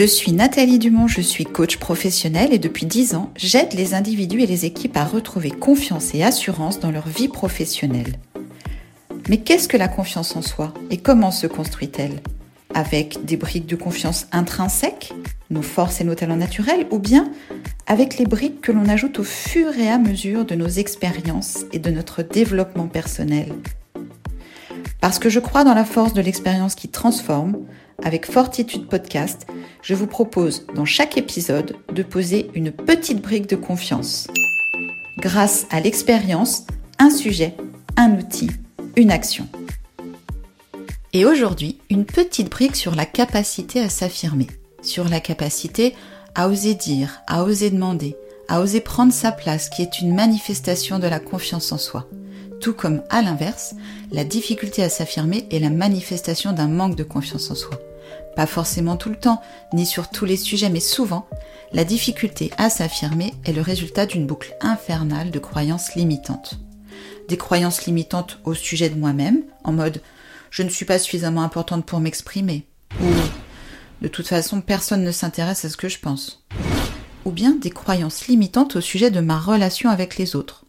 Je suis Nathalie Dumont, je suis coach professionnelle et depuis 10 ans, j'aide les individus et les équipes à retrouver confiance et assurance dans leur vie professionnelle. Mais qu'est-ce que la confiance en soi et comment se construit-elle? Avec des briques de confiance intrinsèques, nos forces et nos talents naturels, ou bien avec les briques que l'on ajoute au fur et à mesure de nos expériences et de notre développement personnel? Parce que je crois dans la force de l'expérience qui transforme, avec Fortitude Podcast, je vous propose dans chaque épisode de poser une petite brique de confiance. Grâce à l'expérience, un sujet, un outil, une action. Et aujourd'hui, une petite brique sur la capacité à s'affirmer, sur la capacité à oser dire, à oser demander, à oser prendre sa place, qui est une manifestation de la confiance en soi. Tout comme, à l'inverse, la difficulté à s'affirmer est la manifestation d'un manque de confiance en soi. Pas forcément tout le temps, ni sur tous les sujets, mais souvent, la difficulté à s'affirmer est le résultat d'une boucle infernale de croyances limitantes. Des croyances limitantes au sujet de moi-même, en mode je ne suis pas suffisamment importante pour m'exprimer, ou de toute façon personne ne s'intéresse à ce que je pense. Ou bien des croyances limitantes au sujet de ma relation avec les autres.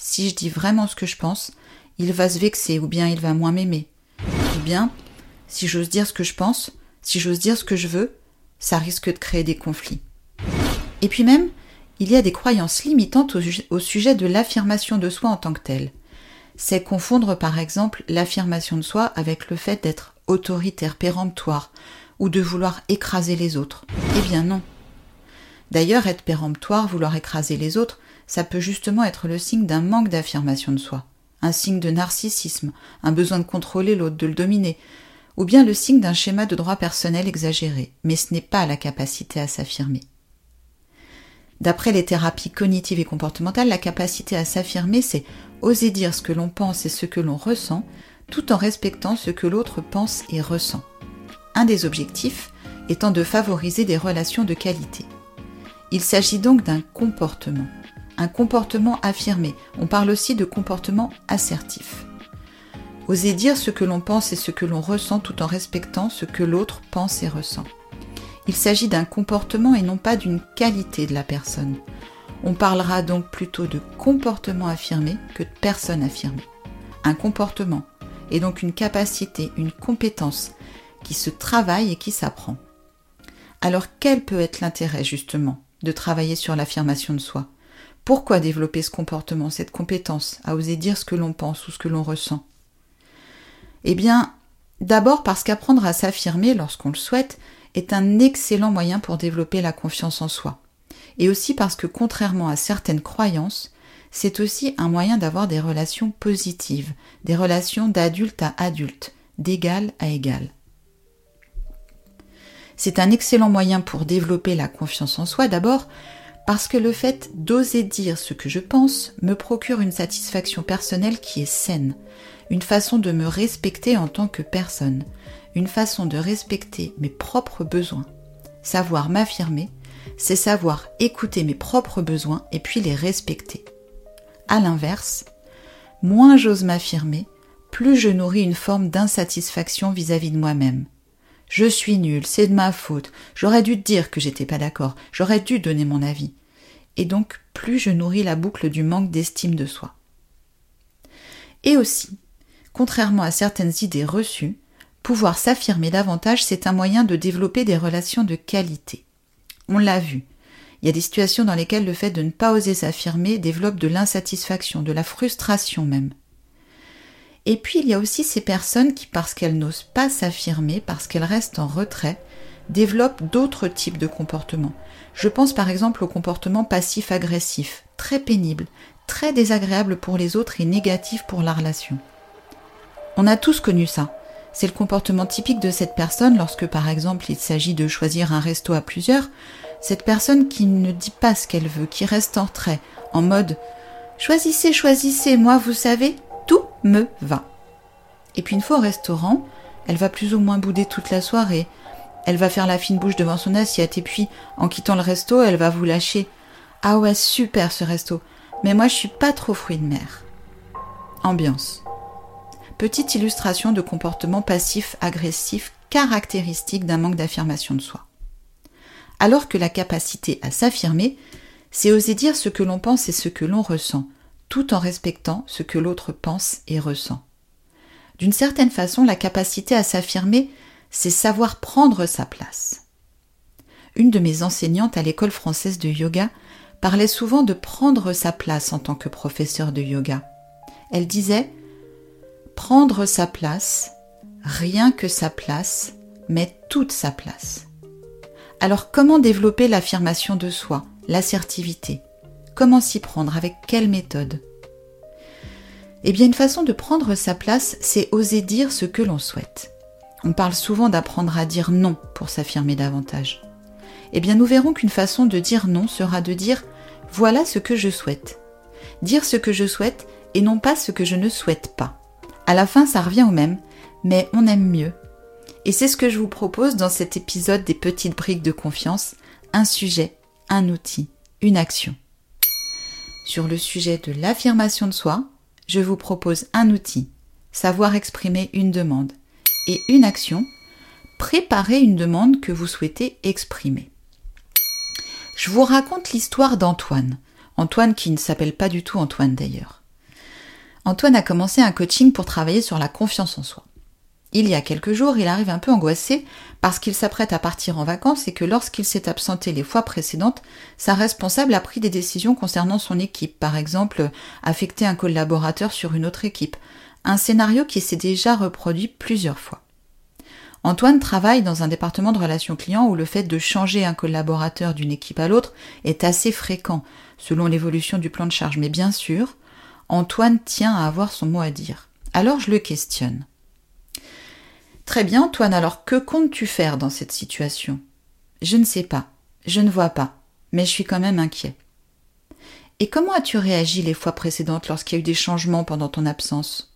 Si je dis vraiment ce que je pense, il va se vexer, ou bien il va moins m'aimer. Ou bien, si j'ose dire ce que je pense, si j'ose dire ce que je veux, ça risque de créer des conflits. Et puis même, il y a des croyances limitantes au, sujet de l'affirmation de soi en tant que telle. C'est confondre par exemple l'affirmation de soi avec le fait d'être autoritaire, péremptoire, ou de vouloir écraser les autres. Eh bien non. D'ailleurs, être péremptoire, vouloir écraser les autres, ça peut justement être le signe d'un manque d'affirmation de soi, un signe de narcissisme, un besoin de contrôler l'autre, de le dominer, ou bien le signe d'un schéma de droit personnel exagéré, mais ce n'est pas la capacité à s'affirmer. D'après les thérapies cognitives et comportementales, la capacité à s'affirmer, c'est oser dire ce que l'on pense et ce que l'on ressent, tout en respectant ce que l'autre pense et ressent. Un des objectifs étant de favoriser des relations de qualité. Il s'agit donc d'un comportement, un comportement affirmé. On parle aussi de comportement assertif. Oser dire ce que l'on pense et ce que l'on ressent tout en respectant ce que l'autre pense et ressent. Il s'agit d'un comportement et non pas d'une qualité de la personne. On parlera donc plutôt de comportement affirmé que de personne affirmée. Un comportement est donc une capacité, une compétence qui se travaille et qui s'apprend. Alors quel peut être l'intérêt justement de travailler sur l'affirmation de soi? Pourquoi développer ce comportement, cette compétence à oser dire ce que l'on pense ou ce que l'on ressent? Eh bien, d'abord parce qu'apprendre à s'affirmer lorsqu'on le souhaite est un excellent moyen pour développer la confiance en soi. Et aussi parce que contrairement à certaines croyances, c'est aussi un moyen d'avoir des relations positives, des relations d'adulte à adulte, d'égal à égal. C'est un excellent moyen pour développer la confiance en soi d'abord parce que le fait d'oser dire ce que je pense me procure une satisfaction personnelle qui est saine, une façon de me respecter en tant que personne, une façon de respecter mes propres besoins. Savoir m'affirmer, c'est savoir écouter mes propres besoins et puis les respecter. À l'inverse, moins j'ose m'affirmer, plus je nourris une forme d'insatisfaction vis-à-vis de moi-même. Je suis nul, c'est de ma faute, j'aurais dû dire que j'étais pas d'accord, j'aurais dû donner mon avis. Et donc, plus je nourris la boucle du manque d'estime de soi. Et aussi, contrairement à certaines idées reçues, pouvoir s'affirmer davantage, c'est un moyen de développer des relations de qualité. On l'a vu. Il y a des situations dans lesquelles le fait de ne pas oser s'affirmer développe de l'insatisfaction, de la frustration même. Et puis il y a aussi ces personnes qui, parce qu'elles n'osent pas s'affirmer, parce qu'elles restent en retrait, développent d'autres types de comportements. Je pense par exemple au comportement passif-agressif, très pénible, très désagréable pour les autres et négatif pour la relation. On a tous connu ça. C'est le comportement typique de cette personne lorsque par exemple il s'agit de choisir un resto à plusieurs, cette personne qui ne dit pas ce qu'elle veut, qui reste en retrait, en mode Choisissez, choisissez, moi vous savez, tout me va. Et puis une fois au restaurant, elle va plus ou moins bouder toute la soirée, elle va faire la fine bouche devant son assiette et puis en quittant le resto, elle va vous lâcher Ah ouais, super ce resto, mais moi je suis pas trop fruit de mer. Ambiance. Petite illustration de comportement passif-agressif caractéristique d'un manque d'affirmation de soi. Alors que la capacité à s'affirmer, c'est oser dire ce que l'on pense et ce que l'on ressent, tout en respectant ce que l'autre pense et ressent. D'une certaine façon, la capacité à s'affirmer, c'est savoir prendre sa place. Une de mes enseignantes à l'école française de yoga parlait souvent de prendre sa place en tant que professeur de yoga. Elle disait prendre sa place, rien que sa place, mais toute sa place. Alors comment développer l'affirmation de soi, l'assertivité? Comment s'y prendre? Avec quelle méthode? Eh bien une façon de prendre sa place, c'est oser dire ce que l'on souhaite. On parle souvent d'apprendre à dire non pour s'affirmer davantage. Eh bien nous verrons qu'une façon de dire non sera de dire voilà ce que je souhaite. Dire ce que je souhaite et non pas ce que je ne souhaite pas. À la fin, ça revient au même, mais on aime mieux. Et c'est ce que je vous propose dans cet épisode des petites briques de confiance, un sujet, un outil, une action. Sur le sujet de l'affirmation de soi, je vous propose un outil, savoir exprimer une demande, et une action, préparer une demande que vous souhaitez exprimer. Je vous raconte l'histoire d'Antoine. Antoine qui ne s'appelle pas du tout Antoine d'ailleurs. Antoine a commencé un coaching pour travailler sur la confiance en soi. Il y a quelques jours, il arrive un peu angoissé parce qu'il s'apprête à partir en vacances et que lorsqu'il s'est absenté les fois précédentes, sa responsable a pris des décisions concernant son équipe, par exemple affecter un collaborateur sur une autre équipe, un scénario qui s'est déjà reproduit plusieurs fois. Antoine travaille dans un département de relations clients où le fait de changer un collaborateur d'une équipe à l'autre est assez fréquent selon l'évolution du plan de charge. Mais bien sûr, Antoine tient à avoir son mot à dire. Alors je le questionne. Très bien, Antoine, alors que comptes-tu faire dans cette situation? Je ne sais pas, je ne vois pas, mais je suis quand même inquiet. Et comment as-tu réagi les fois précédentes lorsqu'il y a eu des changements pendant ton absence?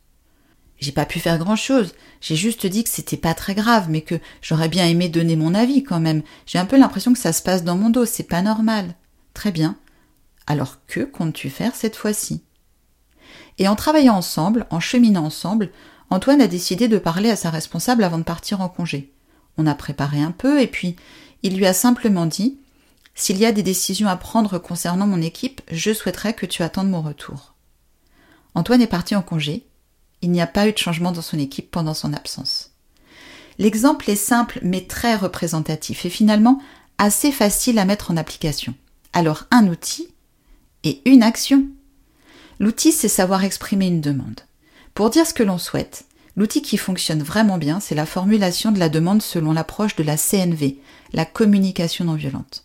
J'ai pas pu faire grand chose. J'ai juste dit que c'était pas très grave, mais que j'aurais bien aimé donner mon avis quand même. J'ai un peu l'impression que ça se passe dans mon dos, c'est pas normal. Très bien. Alors que comptes-tu faire cette fois-ci? Et en travaillant ensemble, en cheminant ensemble, Antoine a décidé de parler à sa responsable avant de partir en congé. On a préparé un peu et puis il lui a simplement dit S'il y a des décisions à prendre concernant mon équipe, je souhaiterais que tu attendes mon retour. Antoine est parti en congé il n'y a pas eu de changement dans son équipe pendant son absence. L'exemple est simple mais très représentatif et finalement assez facile à mettre en application. Alors un outil et une action. L'outil, c'est savoir exprimer une demande. Pour dire ce que l'on souhaite, l'outil qui fonctionne vraiment bien, c'est la formulation de la demande selon l'approche de la CNV, la communication non violente.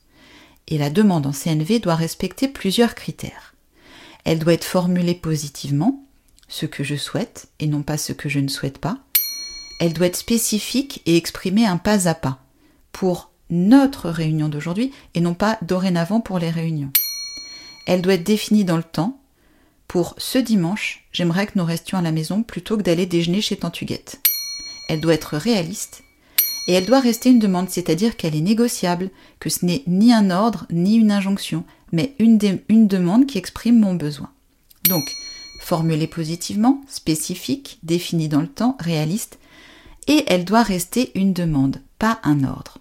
Et la demande en CNV doit respecter plusieurs critères. Elle doit être formulée positivement, ce que je souhaite et non pas ce que je ne souhaite pas. Elle doit être spécifique et exprimer un pas à pas pour notre réunion d'aujourd'hui et non pas dorénavant pour les réunions. Elle doit être définie dans le temps. Pour ce dimanche, j'aimerais que nous restions à la maison plutôt que d'aller déjeuner chez Tantuguette. Elle doit être réaliste et elle doit rester une demande, c'est-à-dire qu'elle est négociable, que ce n'est ni un ordre ni une injonction, mais une, une demande qui exprime mon besoin. Donc, formulée positivement, spécifique, définie dans le temps, réaliste, et elle doit rester une demande, pas un ordre.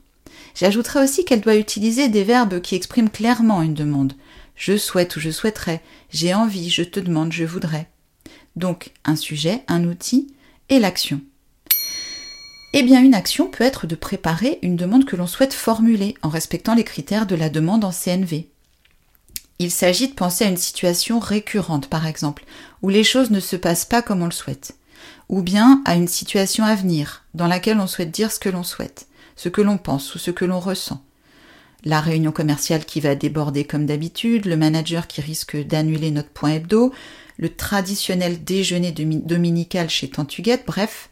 J'ajouterai aussi qu'elle doit utiliser des verbes qui expriment clairement une demande. Je souhaite ou je souhaiterais, j'ai envie, je te demande, je voudrais. Donc un sujet, un outil et l'action. Eh bien, une action peut être de préparer une demande que l'on souhaite formuler en respectant les critères de la demande en CNV. Il s'agit de penser à une situation récurrente, par exemple, où les choses ne se passent pas comme on le souhaite, ou bien à une situation à venir, dans laquelle on souhaite dire ce que l'on souhaite, ce que l'on pense ou ce que l'on ressent. La réunion commerciale qui va déborder comme d'habitude, le manager qui risque d'annuler notre point hebdo, le traditionnel déjeuner dominical chez Tantuguette, bref,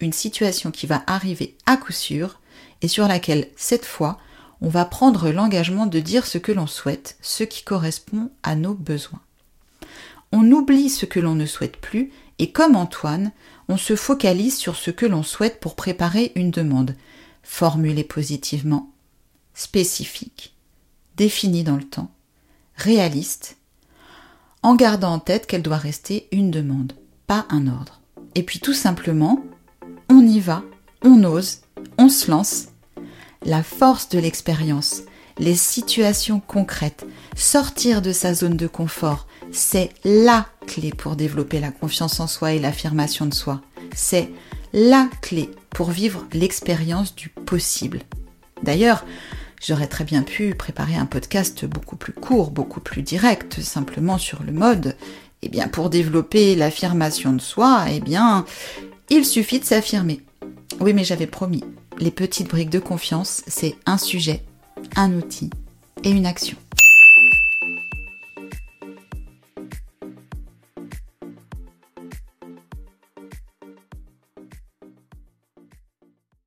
une situation qui va arriver à coup sûr et sur laquelle, cette fois, on va prendre l'engagement de dire ce que l'on souhaite, ce qui correspond à nos besoins. On oublie ce que l'on ne souhaite plus et comme Antoine, on se focalise sur ce que l'on souhaite pour préparer une demande, formulée positivement, spécifique, définie dans le temps, réaliste, en gardant en tête qu'elle doit rester une demande, pas un ordre. Et puis tout simplement, on y va, on ose, on se lance la force de l'expérience, les situations concrètes, sortir de sa zone de confort, c'est la clé pour développer la confiance en soi et l'affirmation de soi. C'est la clé pour vivre l'expérience du possible. D'ailleurs, j'aurais très bien pu préparer un podcast beaucoup plus court, beaucoup plus direct, simplement sur le mode. Eh bien, pour développer l'affirmation de soi, eh bien, il suffit de s'affirmer. Oui, mais j'avais promis. Les petites briques de confiance, c'est un sujet, un outil et une action.